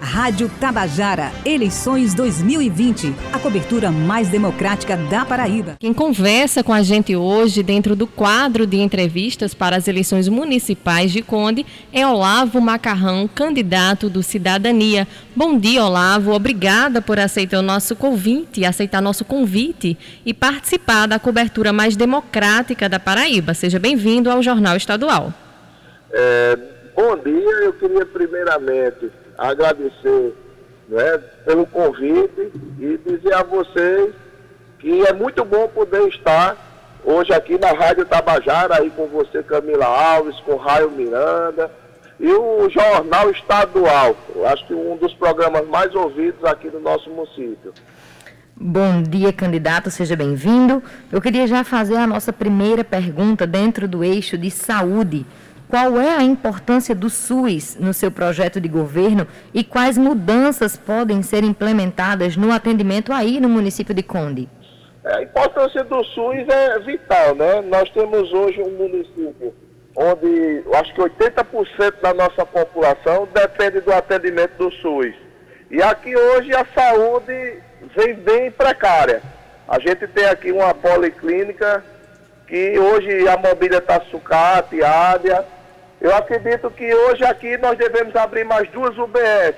Rádio Tabajara, eleições 2020, a cobertura mais democrática da Paraíba. Quem conversa com a gente hoje, dentro do quadro de entrevistas para as eleições municipais de Conde, é Olavo Macarrão, candidato do Cidadania. Bom dia, Olavo. Obrigada por aceitar o nosso convite, aceitar nosso convite e participar da cobertura mais democrática da Paraíba. Seja bem-vindo ao Jornal Estadual. É, bom dia, eu queria primeiramente agradecer né, pelo convite e dizer a vocês que é muito bom poder estar hoje aqui na Rádio Tabajara, aí com você, Camila Alves, com Raio Miranda, e o Jornal Estadual, acho que um dos programas mais ouvidos aqui no nosso município. Bom dia, candidato, seja bem-vindo. Eu queria já fazer a nossa primeira pergunta dentro do eixo de saúde. Qual é a importância do SUS no seu projeto de governo e quais mudanças podem ser implementadas no atendimento aí no município de Conde? É, a importância do SUS é vital, né? Nós temos hoje um município onde acho que 80% da nossa população depende do atendimento do SUS. E aqui hoje a saúde vem bem precária. A gente tem aqui uma policlínica que hoje a mobília está sucateada, eu acredito que hoje aqui nós devemos abrir mais duas UBS.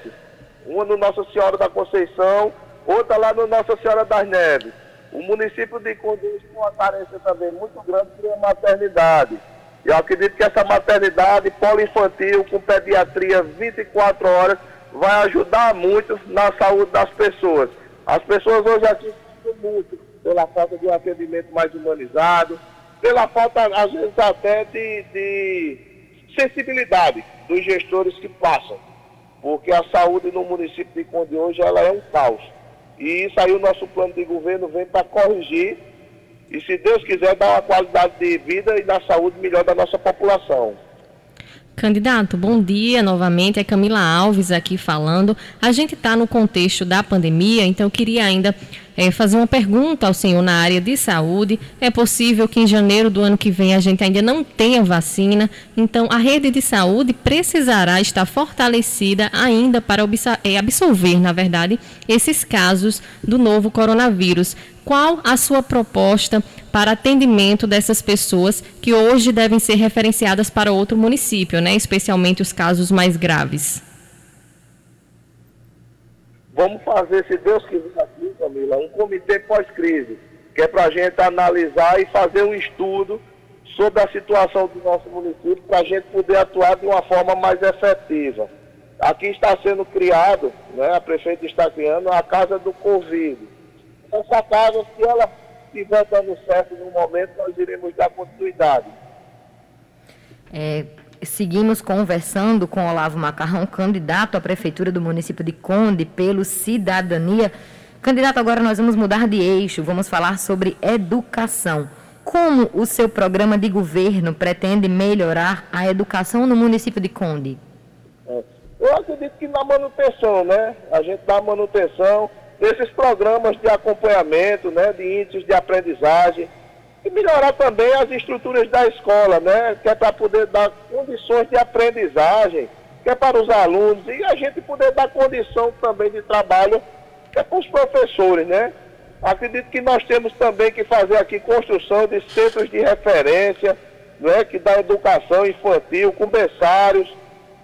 Uma no Nossa Senhora da Conceição, outra lá no Nossa Senhora das Neves. O município de Conduz tem uma carência também muito grande de maternidade. Eu acredito que essa maternidade poliinfantil com pediatria 24 horas vai ajudar muito na saúde das pessoas. As pessoas hoje aqui sofrem muito pela falta de um atendimento mais humanizado, pela falta, às vezes, até de, de sensibilidade dos gestores que passam, porque a saúde no município de Conde hoje ela é um caos. E isso aí o nosso plano de governo vem para corrigir e, se Deus quiser, dar uma qualidade de vida e da saúde melhor da nossa população. Candidato, bom dia novamente. É Camila Alves aqui falando. A gente está no contexto da pandemia, então eu queria ainda é, fazer uma pergunta ao senhor na área de saúde. É possível que em janeiro do ano que vem a gente ainda não tenha vacina, então a rede de saúde precisará estar fortalecida ainda para é, absorver, na verdade, esses casos do novo coronavírus. Qual a sua proposta para atendimento dessas pessoas que hoje devem ser referenciadas para outro município, né? especialmente os casos mais graves? Vamos fazer, se Deus quiser aqui, Camila, um comitê pós-crise, que é para a gente analisar e fazer um estudo sobre a situação do nosso município, para a gente poder atuar de uma forma mais efetiva. Aqui está sendo criado, né, a prefeita está criando a Casa do Covid. Essa casa, se ela estiver dando certo no momento, nós iremos dar continuidade. É, seguimos conversando com Olavo Macarrão, candidato à prefeitura do município de Conde pelo Cidadania. Candidato, agora nós vamos mudar de eixo, vamos falar sobre educação. Como o seu programa de governo pretende melhorar a educação no município de Conde? É, eu acredito que na manutenção, né? A gente dá manutenção desses programas de acompanhamento, né? De índices de aprendizagem e melhorar também as estruturas da escola, né? Que é para poder dar condições de aprendizagem, que é para os alunos, e a gente poder dar condição também de trabalho, que é para os professores, né? Acredito que nós temos também que fazer aqui construção de centros de referência, né? Que dá educação infantil, com berçários,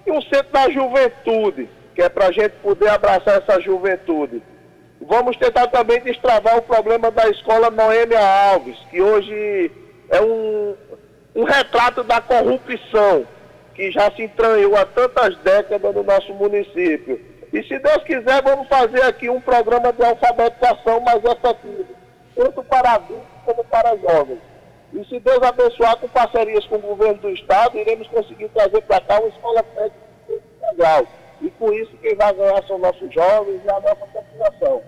e um centro da juventude, que é para a gente poder abraçar essa juventude. Vamos tentar também destravar o problema da escola Noêmia Alves, que hoje é um, um retrato da corrupção que já se entranhou há tantas décadas no nosso município. E se Deus quiser, vamos fazer aqui um programa de alfabetização mais efetivo, tanto para adultos como para jovens. E se Deus abençoar com parcerias com o governo do Estado, iremos conseguir trazer para cá uma escola técnica integral. E com isso, quem vai ganhar são nossos jovens e a nossa população.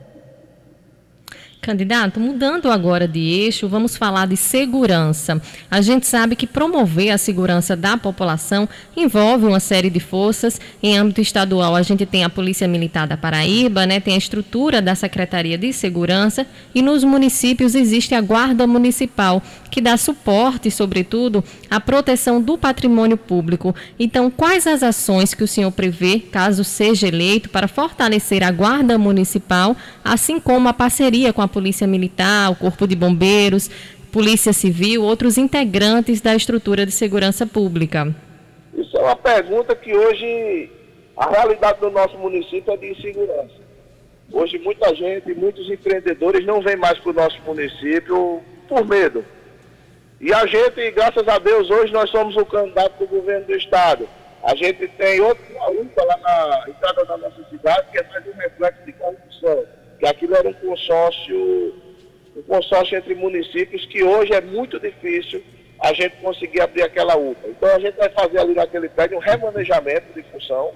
Candidato, mudando agora de eixo, vamos falar de segurança. A gente sabe que promover a segurança da população envolve uma série de forças. Em âmbito estadual, a gente tem a Polícia Militar da Paraíba, né, tem a estrutura da Secretaria de Segurança e nos municípios existe a Guarda Municipal, que dá suporte, sobretudo, à proteção do patrimônio público. Então, quais as ações que o senhor prevê, caso seja eleito, para fortalecer a Guarda Municipal, assim como a parceria com a Polícia Militar, o Corpo de Bombeiros, Polícia Civil, outros integrantes da estrutura de segurança pública? Isso é uma pergunta que hoje a realidade do nosso município é de insegurança. Hoje muita gente, muitos empreendedores não vêm mais para o nosso município por medo. E a gente, graças a Deus, hoje nós somos o candidato do governo do estado. A gente tem outra luta lá na entrada da nossa cidade, que é mais um reflexo de corrupção que aquilo era um consórcio, um consórcio entre municípios que hoje é muito difícil a gente conseguir abrir aquela UPA. Então a gente vai fazer ali naquele prédio um remanejamento de função.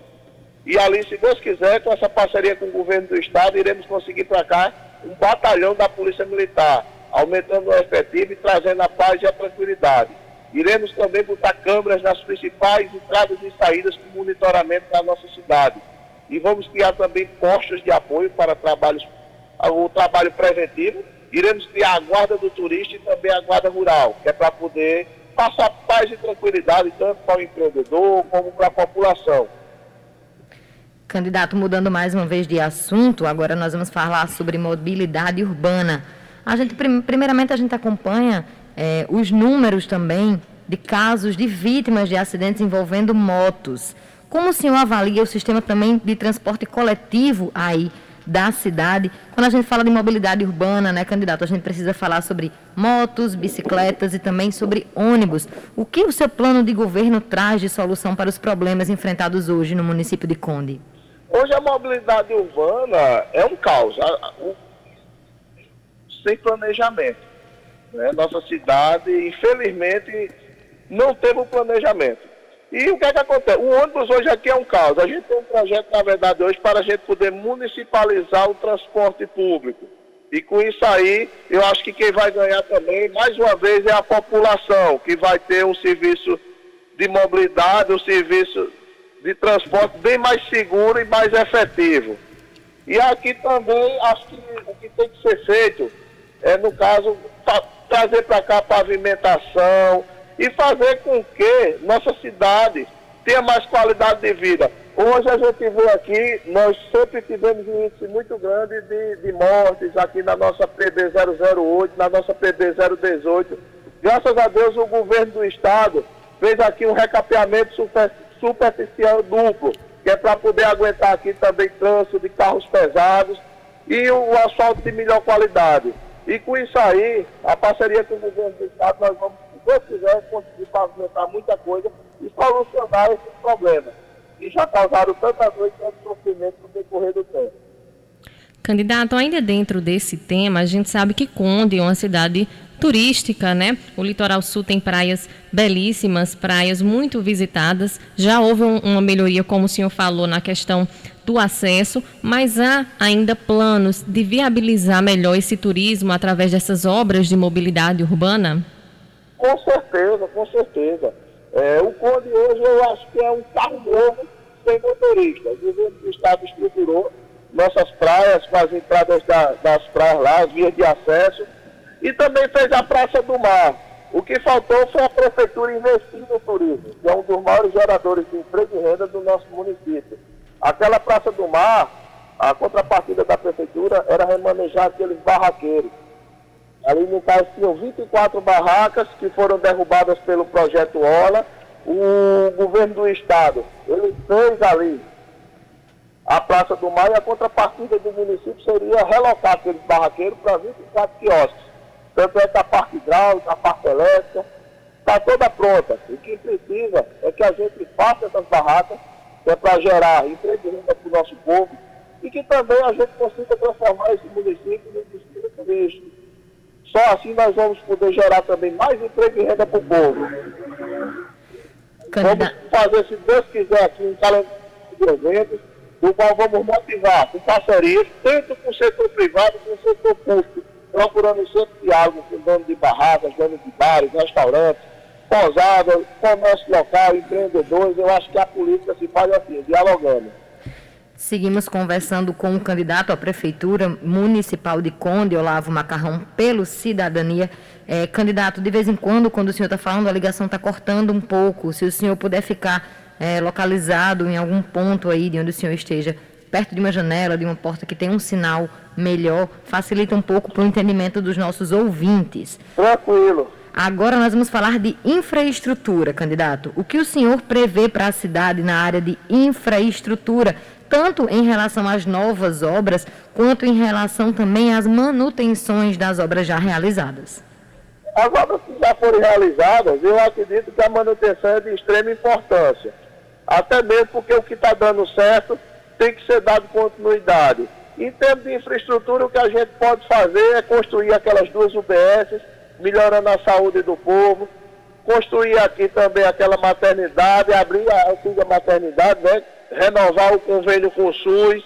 E ali, se Deus quiser, com essa parceria com o governo do estado, iremos conseguir para cá um batalhão da Polícia Militar, aumentando o efetivo e trazendo a paz e a tranquilidade. Iremos também botar câmeras nas principais entradas e saídas com monitoramento da nossa cidade e vamos criar também postos de apoio para trabalhos, o trabalho preventivo. Iremos criar a guarda do turista e também a guarda rural, que é para poder passar paz e tranquilidade tanto para o empreendedor como para a população. Candidato, mudando mais uma vez de assunto, agora nós vamos falar sobre mobilidade urbana. A gente, primeiramente, a gente acompanha é, os números também de casos de vítimas de acidentes envolvendo motos. Como o senhor avalia o sistema também de transporte coletivo aí da cidade? Quando a gente fala de mobilidade urbana, né, candidato, a gente precisa falar sobre motos, bicicletas e também sobre ônibus. O que o seu plano de governo traz de solução para os problemas enfrentados hoje no município de Conde? Hoje a mobilidade urbana é um caos, sem planejamento. Né? Nossa cidade, infelizmente, não teve o planejamento. E o que é que acontece? O ônibus hoje aqui é um caos. A gente tem um projeto, na verdade, hoje para a gente poder municipalizar o transporte público. E com isso aí, eu acho que quem vai ganhar também, mais uma vez, é a população, que vai ter um serviço de mobilidade, um serviço de transporte bem mais seguro e mais efetivo. E aqui também, acho que o que tem que ser feito é, no caso, trazer para cá pavimentação, e fazer com que nossa cidade tenha mais qualidade de vida. Hoje a gente vê aqui, nós sempre tivemos um índice muito grande de, de mortes aqui na nossa PB 008, na nossa PB 018. Graças a Deus o governo do estado fez aqui um recapeamento super, superficial duplo, que é para poder aguentar aqui também trânsito de carros pesados e o asfalto de melhor qualidade. E com isso aí, a parceria com o governo do estado, nós vamos Deus quiser, conseguir pavimentar muita coisa e solucionar esses problemas que já causaram tanta dor e tanto sofrimento no decorrer do tempo. Candidato, ainda dentro desse tema, a gente sabe que Conde é uma cidade turística, né? O litoral sul tem praias belíssimas, praias muito visitadas. Já houve um, uma melhoria, como o senhor falou, na questão do acesso, mas há ainda planos de viabilizar melhor esse turismo através dessas obras de mobilidade urbana? Com certeza, com certeza. É, o Conde hoje eu acho que é um carro novo sem motorista. O governo do estado estruturou nossas praias com as entradas da, das praias lá, as vias de acesso, e também fez a Praça do Mar. O que faltou foi a prefeitura investir no turismo, que é um dos maiores geradores de emprego e renda do nosso município. Aquela Praça do Mar, a contrapartida da prefeitura era remanejar aqueles barraqueiros Ali no caso tinham 24 barracas que foram derrubadas pelo projeto OLA. O governo do estado, ele fez ali a Praça do Mar e a contrapartida do município seria relocar aqueles barraqueiros para 24 quiosques. Tanto é que a parte hidráulica, a parte elétrica, está toda pronta. O que precisa é que a gente faça essas barracas, que é para gerar emprego para o nosso povo, e que também a gente consiga transformar esse município num destino turístico só assim nós vamos poder gerar também mais emprego e renda para o povo. Vamos fazer, se Deus quiser, aqui um calendário de eventos, do qual vamos motivar com parcerias, tanto com o setor privado como com o setor público, procurando sempre diálogo com dono de barracas, dono de bares, restaurantes, pousadas, comércio local, empreendedores. Eu acho que a política se faz assim, dialogando. Seguimos conversando com o candidato à Prefeitura Municipal de Conde, Olavo Macarrão, pelo Cidadania. É, candidato, de vez em quando, quando o senhor está falando, a ligação está cortando um pouco. Se o senhor puder ficar é, localizado em algum ponto aí de onde o senhor esteja, perto de uma janela, de uma porta que tem um sinal melhor, facilita um pouco para o entendimento dos nossos ouvintes. Tranquilo. Agora nós vamos falar de infraestrutura, candidato. O que o senhor prevê para a cidade na área de infraestrutura? Tanto em relação às novas obras, quanto em relação também às manutenções das obras já realizadas? As obras que já foram realizadas, eu acredito que a manutenção é de extrema importância. Até mesmo porque o que está dando certo tem que ser dado continuidade. Em termos de infraestrutura, o que a gente pode fazer é construir aquelas duas UBS, melhorando a saúde do povo, construir aqui também aquela maternidade, abrir a antiga maternidade, né? Renovar o convênio com o SUS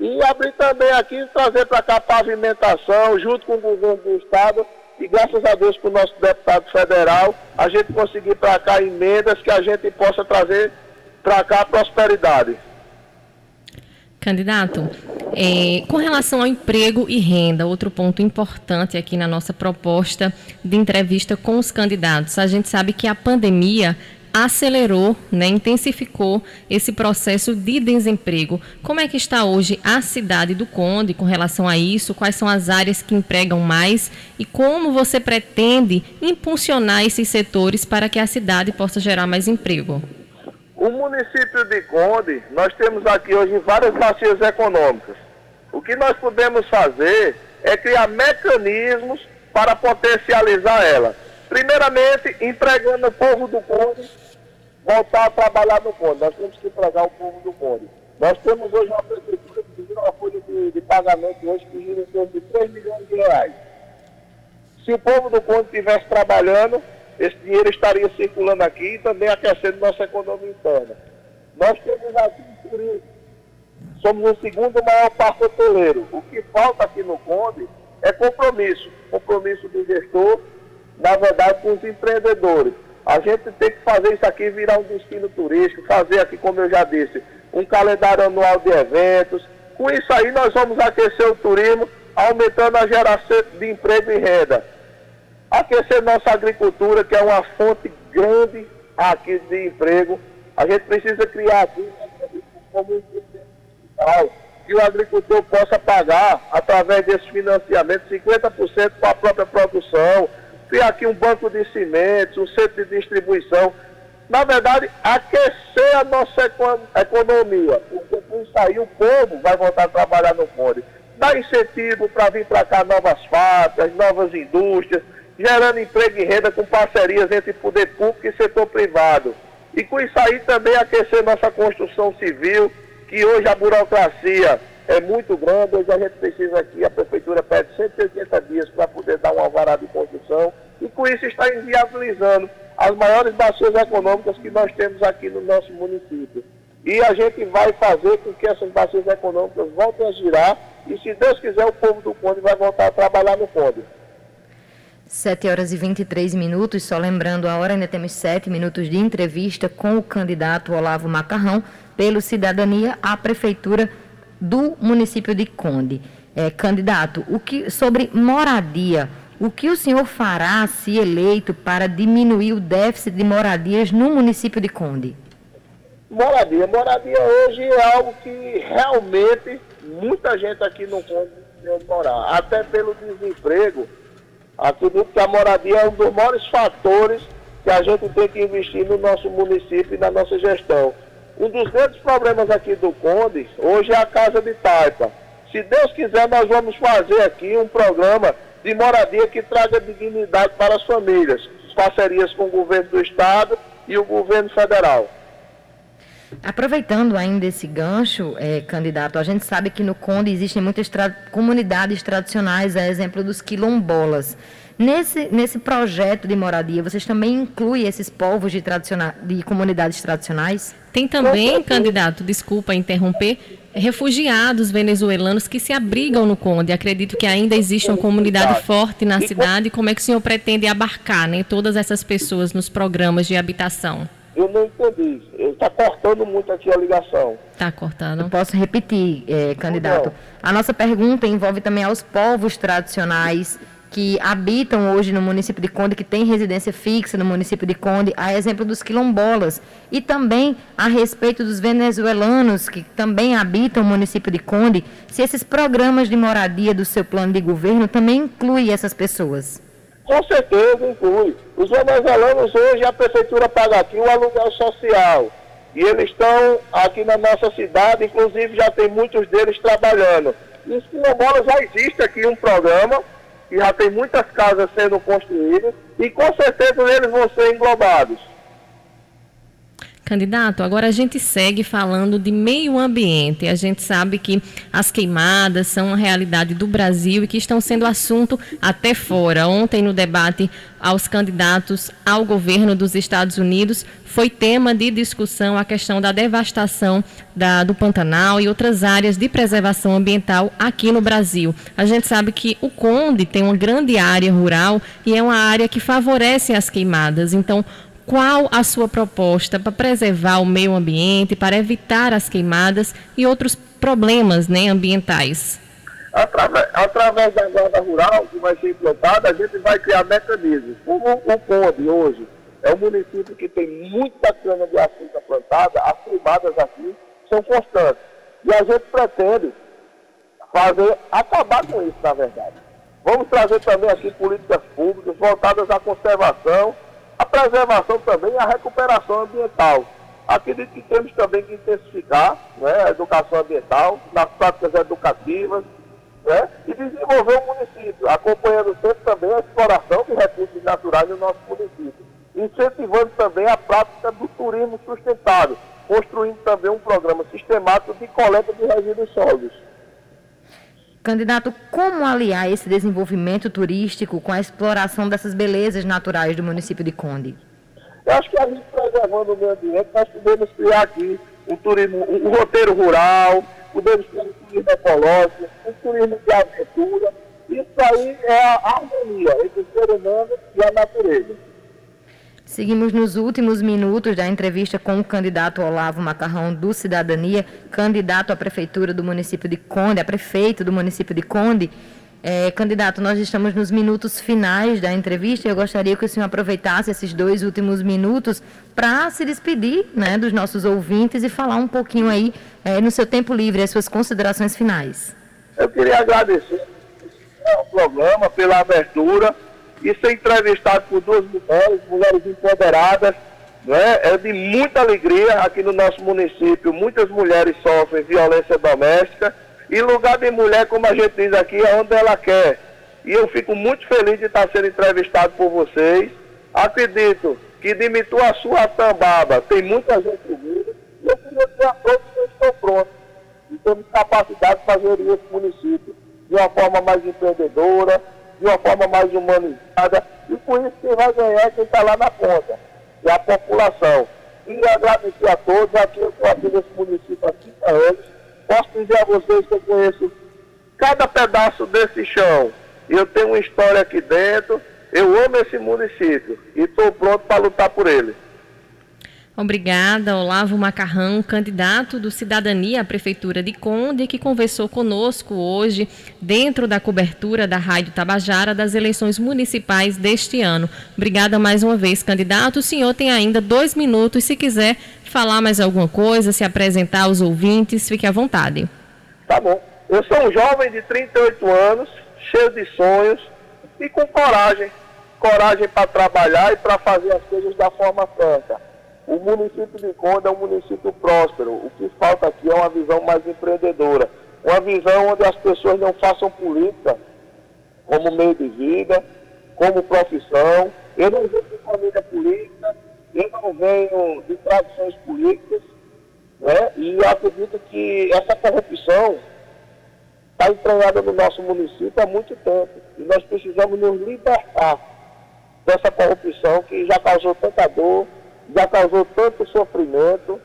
e abrir também aqui, trazer para cá pavimentação, junto com o governo do Estado, e graças a Deus para o nosso deputado federal, a gente conseguir para cá emendas que a gente possa trazer para cá prosperidade. Candidato, é, com relação ao emprego e renda, outro ponto importante aqui na nossa proposta de entrevista com os candidatos. A gente sabe que a pandemia acelerou, né, intensificou esse processo de desemprego. Como é que está hoje a cidade do Conde com relação a isso? Quais são as áreas que empregam mais e como você pretende impulsionar esses setores para que a cidade possa gerar mais emprego? O município de Conde, nós temos aqui hoje várias bacias econômicas. O que nós podemos fazer é criar mecanismos para potencializar ela. Primeiramente, empregando o povo do Conde voltar a trabalhar no Conde. Nós temos que empregar o povo do Conde. Nós temos hoje uma prefeitura que gira uma folha de, de, pagamento hoje que gira em torno de 3 milhões de reais. Se o povo do Conde estivesse trabalhando, esse dinheiro estaria circulando aqui e também aquecendo nossa economia interna. Nós temos aqui um turismo. Somos o segundo maior parque hoteleiro. O que falta aqui no Conde é compromisso. Compromisso do gestor, na verdade, com os empreendedores. A gente tem que fazer isso aqui virar um destino turístico, fazer aqui, como eu já disse, um calendário anual de eventos. Com isso aí nós vamos aquecer o turismo, aumentando a geração de emprego e renda. Aquecer nossa agricultura, que é uma fonte grande aqui de emprego. A gente precisa criar aqui como um que o agricultor possa pagar, através desse financiamento, 50% para a própria aqui um banco de cimentos, um centro de distribuição. Na verdade, aquecer a nossa economia. Porque com isso aí o povo vai voltar a trabalhar no Conde. Dar incentivo para vir para cá novas fábricas, novas indústrias, gerando emprego e renda com parcerias entre poder público e setor privado. E com isso aí também aquecer nossa construção civil, que hoje a burocracia é muito grande, hoje a gente precisa aqui, a prefeitura pede 180 dias para poder dar um alvará de com isso está inviabilizando as maiores bacias econômicas que nós temos aqui no nosso município. E a gente vai fazer com que essas bacias econômicas voltem a girar e, se Deus quiser, o povo do Conde vai voltar a trabalhar no Conde. 7 horas e 23 minutos, só lembrando a hora, ainda temos 7 minutos de entrevista com o candidato Olavo Macarrão pelo Cidadania à Prefeitura do município de Conde. É, candidato, o que, sobre moradia, o que o senhor fará, se eleito, para diminuir o déficit de moradias no município de Conde? Moradia. Moradia hoje é algo que realmente muita gente aqui no Conde tem morar. Até pelo desemprego, acredito que a moradia é um dos maiores fatores que a gente tem que investir no nosso município e na nossa gestão. Um dos grandes problemas aqui do Conde hoje é a Casa de Taipa. Se Deus quiser, nós vamos fazer aqui um programa de moradia que traga dignidade para as famílias, parcerias com o governo do Estado e o governo federal. Aproveitando ainda esse gancho, é, candidato, a gente sabe que no Conde existem muitas tra comunidades tradicionais, a exemplo dos quilombolas. Nesse, nesse projeto de moradia, vocês também incluem esses povos de, tradiciona de comunidades tradicionais? Tem também, candidato, desculpa interromper, refugiados venezuelanos que se abrigam no Conde. Acredito que ainda existe uma comunidade forte na cidade. Como é que o senhor pretende abarcar né, todas essas pessoas nos programas de habitação? Eu não entendi. Está cortando muito aqui a ligação. Está cortando. Eu posso repetir, eh, candidato. A nossa pergunta envolve também aos povos tradicionais que habitam hoje no município de Conde, que tem residência fixa no município de Conde, a exemplo dos quilombolas, e também a respeito dos venezuelanos que também habitam o município de Conde, se esses programas de moradia do seu plano de governo também incluem essas pessoas. Com certeza inclui. Os venezuelanos hoje a prefeitura paga aqui o aluguel social. E eles estão aqui na nossa cidade, inclusive já tem muitos deles trabalhando. E os quilombolas já existe aqui um programa já tem muitas casas sendo construídas e com certeza eles vão ser englobados. Candidato, agora a gente segue falando de meio ambiente. A gente sabe que as queimadas são uma realidade do Brasil e que estão sendo assunto até fora. Ontem, no debate aos candidatos ao governo dos Estados Unidos, foi tema de discussão a questão da devastação da, do Pantanal e outras áreas de preservação ambiental aqui no Brasil. A gente sabe que o Conde tem uma grande área rural e é uma área que favorece as queimadas. Então, qual a sua proposta para preservar o meio ambiente, para evitar as queimadas e outros problemas né, ambientais? Através, através da guarda rural que vai ser implantada, a gente vai criar mecanismos. O, Conde hoje é um município que tem muita cana de açúcar plantada, as queimadas aqui são constantes. E a gente pretende fazer, acabar com isso, na verdade. Vamos trazer também aqui políticas públicas voltadas à conservação preservação também e a recuperação ambiental. Acredito que temos também que intensificar né, a educação ambiental nas práticas educativas né, e desenvolver o município, acompanhando sempre também a exploração de recursos naturais no nosso município, incentivando também a prática do turismo sustentável, construindo também um programa sistemático de coleta de resíduos sólidos. Candidato, como aliar esse desenvolvimento turístico com a exploração dessas belezas naturais do município de Conde? Eu acho que a gente preservando o meio ambiente, nós podemos criar aqui um turismo, um, roteiro rural, podemos ter um turismo ecológico, um turismo de aventura. Isso aí é a harmonia entre o ser humano e a natureza. Seguimos nos últimos minutos da entrevista com o candidato Olavo Macarrão do Cidadania, candidato à prefeitura do município de Conde, a prefeito do município de Conde. É, candidato, nós estamos nos minutos finais da entrevista e eu gostaria que o senhor aproveitasse esses dois últimos minutos para se despedir né, dos nossos ouvintes e falar um pouquinho aí, é, no seu tempo livre, as suas considerações finais. Eu queria agradecer ao programa pela abertura e ser entrevistado por duas mulheres, mulheres empoderadas, né? é de muita alegria aqui no nosso município. Muitas mulheres sofrem violência doméstica e lugar de mulher, como a gente diz aqui, é onde ela quer. E eu fico muito feliz de estar sendo entrevistado por vocês. Acredito que de Mituaçu Tambaba tem muita gente vindo e eu queria dizer a todos que estão prontos e temos capacidade de fazer esse município de uma forma mais empreendedora, de uma forma mais humanizada, e por isso quem vai ganhar é quem está lá na ponta, e a população. E agradecer a todos, aqui eu estou aqui nesse município há 30 anos, posso dizer a vocês que eu conheço cada pedaço desse chão, eu tenho uma história aqui dentro, eu amo esse município, e estou pronto para lutar por ele. Obrigada, Olavo Macarrão, candidato do Cidadania à Prefeitura de Conde, que conversou conosco hoje dentro da cobertura da Rádio Tabajara das eleições municipais deste ano. Obrigada mais uma vez, candidato. O senhor tem ainda dois minutos, se quiser falar mais alguma coisa, se apresentar aos ouvintes, fique à vontade. Tá bom. Eu sou um jovem de 38 anos, cheio de sonhos e com coragem. Coragem para trabalhar e para fazer as coisas da forma franca o município de Conde é um município próspero. O que falta aqui é uma visão mais empreendedora. Uma visão onde as pessoas não façam política como meio de vida, como profissão. Eu não venho de família política, eu não venho de tradições políticas, né? e acredito que essa corrupção está entranhada no nosso município há muito tempo. E nós precisamos nos libertar dessa corrupção que já causou tanta dor, já causou tanto sofrimento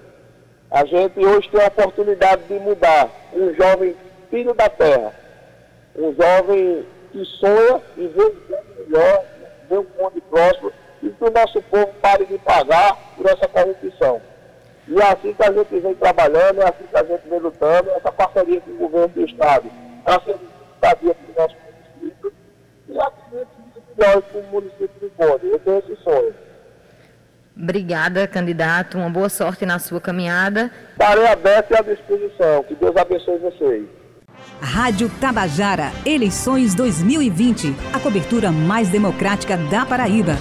A gente hoje tem a oportunidade de mudar um jovem filho da terra, um jovem que sonha e vê um melhor, vê um mundo próximo e que o nosso povo pare de pagar por essa corrupção. E é assim que a gente vem trabalhando, é assim que a gente vem lutando, essa parceria com o governo do Estado, para ser estadia para o nosso município e acredito que melhor para o município de Conde. Eu tenho esse sonho. Obrigada, candidato. Uma boa sorte na sua caminhada. Estarei aberto e à disposição. Que Deus abençoe vocês. Rádio Tabajara, eleições 2020. A cobertura mais democrática da Paraíba.